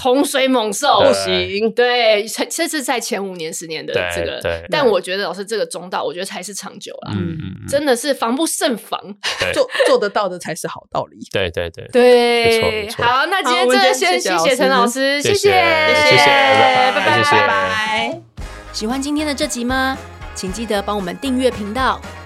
洪水猛兽不行，对，这是在前五年、十年的这个，但我觉得老师这个中道，我觉得才是长久啊，嗯，真的是防不胜防，做做得到的才是好道理，对对对。对，好，那今天真的先谢谢陈老师，谢谢，谢谢，拜拜，拜拜，喜欢今天的这集吗？请记得帮我们订阅频道，